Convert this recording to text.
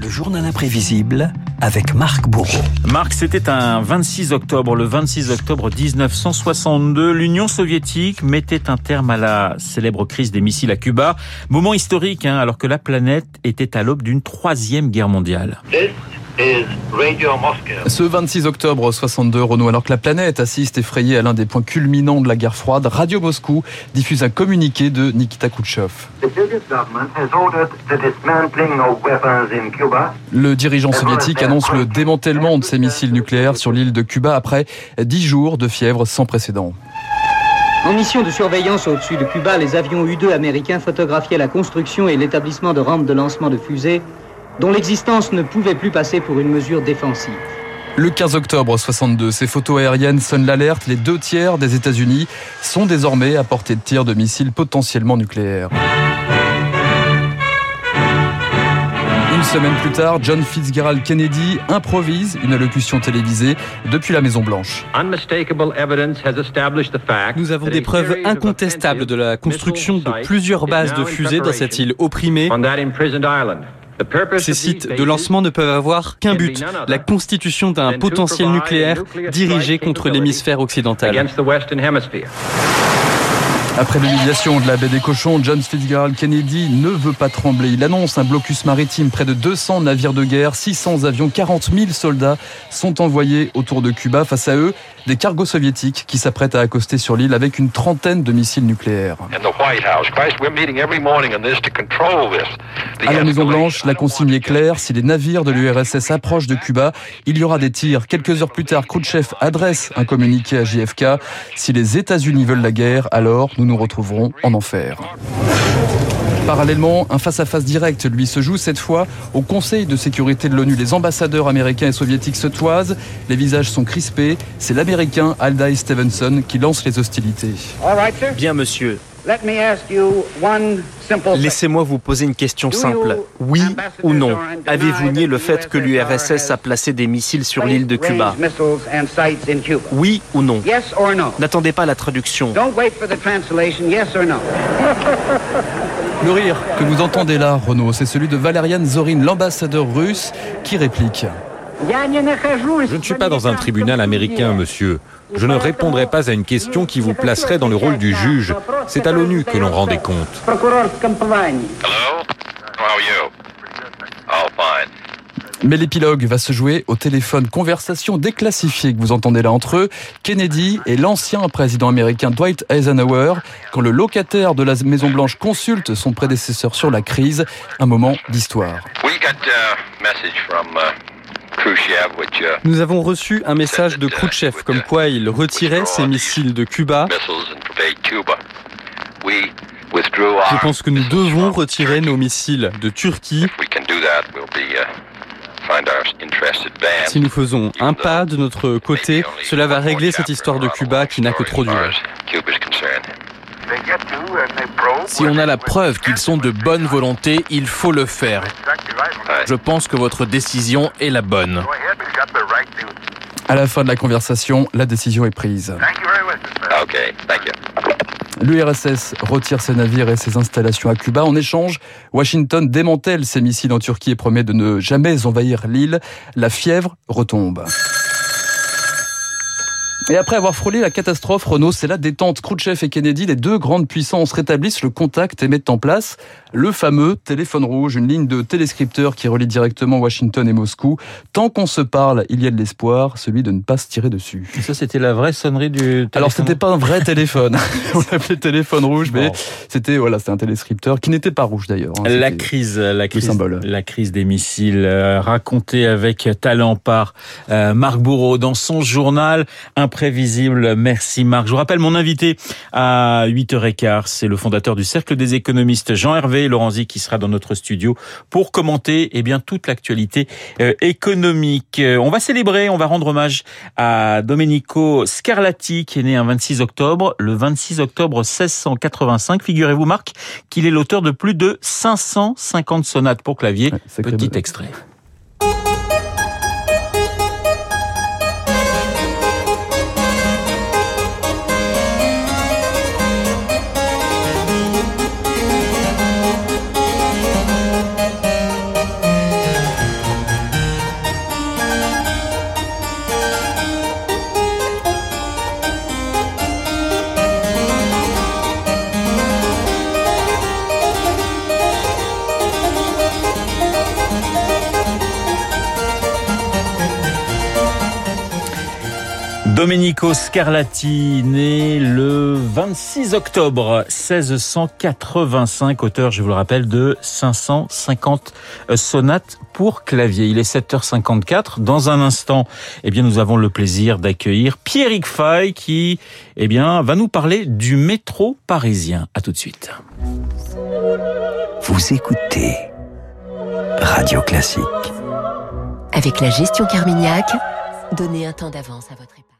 Le journal imprévisible avec Marc Bourreau. Marc, c'était un 26 octobre, le 26 octobre 1962. L'Union soviétique mettait un terme à la célèbre crise des missiles à Cuba. Moment historique, hein, alors que la planète était à l'aube d'une troisième guerre mondiale. Ce 26 octobre 62, Renault, alors que la planète assiste effrayée à l'un des points culminants de la guerre froide, Radio Moscou diffuse un communiqué de Nikita Khrouchtchev. Le dirigeant soviétique annonce le démantèlement de ses missiles nucléaires sur l'île de Cuba après 10 jours de fièvre sans précédent. En mission de surveillance au-dessus de Cuba, les avions U-2 américains photographiaient la construction et l'établissement de rampes de lancement de fusées dont l'existence ne pouvait plus passer pour une mesure défensive. Le 15 octobre 62, ces photos aériennes sonnent l'alerte. Les deux tiers des États-Unis sont désormais à portée de tir de missiles potentiellement nucléaires. Une semaine plus tard, John Fitzgerald Kennedy improvise une allocution télévisée depuis la Maison Blanche. Nous avons des preuves incontestables de la construction de plusieurs bases de fusées dans cette île opprimée ces sites de lancement ne peuvent avoir qu'un but, la constitution d'un potentiel nucléaire dirigé contre l'hémisphère occidental. Après l'humiliation de la baie des cochons, John Fitzgerald Kennedy ne veut pas trembler. Il annonce un blocus maritime. Près de 200 navires de guerre, 600 avions, 40 000 soldats sont envoyés autour de Cuba. Face à eux, des cargos soviétiques qui s'apprêtent à accoster sur l'île avec une trentaine de missiles nucléaires. À la Maison Blanche, la consigne est claire. Si les navires de l'URSS approchent de Cuba, il y aura des tirs. Quelques heures plus tard, Khrouchtchev adresse un communiqué à JFK. Si les États-Unis veulent la guerre, alors nous nous retrouverons en enfer. Parallèlement, un face-à-face direct lui se joue cette fois au Conseil de sécurité de l'ONU. Les ambassadeurs américains et soviétiques se toisent, les visages sont crispés. C'est l'américain Aldai Stevenson qui lance les hostilités. Bien, monsieur. Laissez-moi vous poser une question simple. Oui ou non? Avez-vous nié le fait que l'URSS a placé des missiles sur l'île de Cuba? Oui ou non? N'attendez pas la traduction. Le rire que vous entendez là, Renaud, c'est celui de Valerian Zorin, l'ambassadeur russe, qui réplique. Je ne suis pas dans un tribunal américain, monsieur. Je ne répondrai pas à une question qui vous placerait dans le rôle du juge. C'est à l'ONU que l'on rend des comptes. Mais l'épilogue va se jouer au téléphone. Conversation déclassifiée que vous entendez là entre eux. Kennedy et l'ancien président américain Dwight Eisenhower. Quand le locataire de la Maison Blanche consulte son prédécesseur sur la crise, un moment d'histoire. Nous avons reçu un message de Khrouchtchev comme quoi il retirait ses missiles de Cuba. Je pense que nous devons retirer nos missiles de Turquie. Si nous faisons un pas de notre côté, cela va régler cette histoire de Cuba qui n'a que trop duré. Si on a la preuve qu'ils sont de bonne volonté, il faut le faire. Je pense que votre décision est la bonne. À la fin de la conversation, la décision est prise. L'URSS retire ses navires et ses installations à Cuba. En échange, Washington démantèle ses missiles en Turquie et promet de ne jamais envahir l'île. La fièvre retombe. Et après avoir frôlé la catastrophe, Renault, c'est la détente. Khrouchtchev et Kennedy, les deux grandes puissances, rétablissent le contact et mettent en place le fameux téléphone rouge, une ligne de téléscripteurs qui relie directement Washington et Moscou. Tant qu'on se parle, il y a de l'espoir, celui de ne pas se tirer dessus. Et ça, c'était la vraie sonnerie du téléphone Alors, c'était pas un vrai téléphone. On l'appelait téléphone rouge, mais c'était voilà, c'était un téléscripteur qui n'était pas rouge d'ailleurs. Hein. La crise, la crise, symbole. la crise des missiles, euh, racontée avec talent par euh, Marc Bourreau dans son journal imprévisible. Merci Marc. Je vous rappelle mon invité à 8h15, c'est le fondateur du Cercle des économistes, Jean-Hervé Laurenzi, qui sera dans notre studio pour commenter eh bien toute l'actualité euh, économique. Euh, on va célébrer, on va rendre hommage à Domenico Scarlatti, qui est né un 26 octobre, le 26 octobre 1685. Figurez-vous, Marc, qu'il est l'auteur de plus de 550 sonates pour clavier. Petit extrait. Domenico Scarlatti, né le 26 octobre 1685, auteur, je vous le rappelle, de 550 sonates pour clavier. Il est 7h54. Dans un instant, eh bien, nous avons le plaisir d'accueillir Pierrick Fay qui, eh bien, va nous parler du métro parisien. À tout de suite. Vous écoutez Radio Classique. Avec la gestion Carmignac, donnez un temps d'avance à votre époque.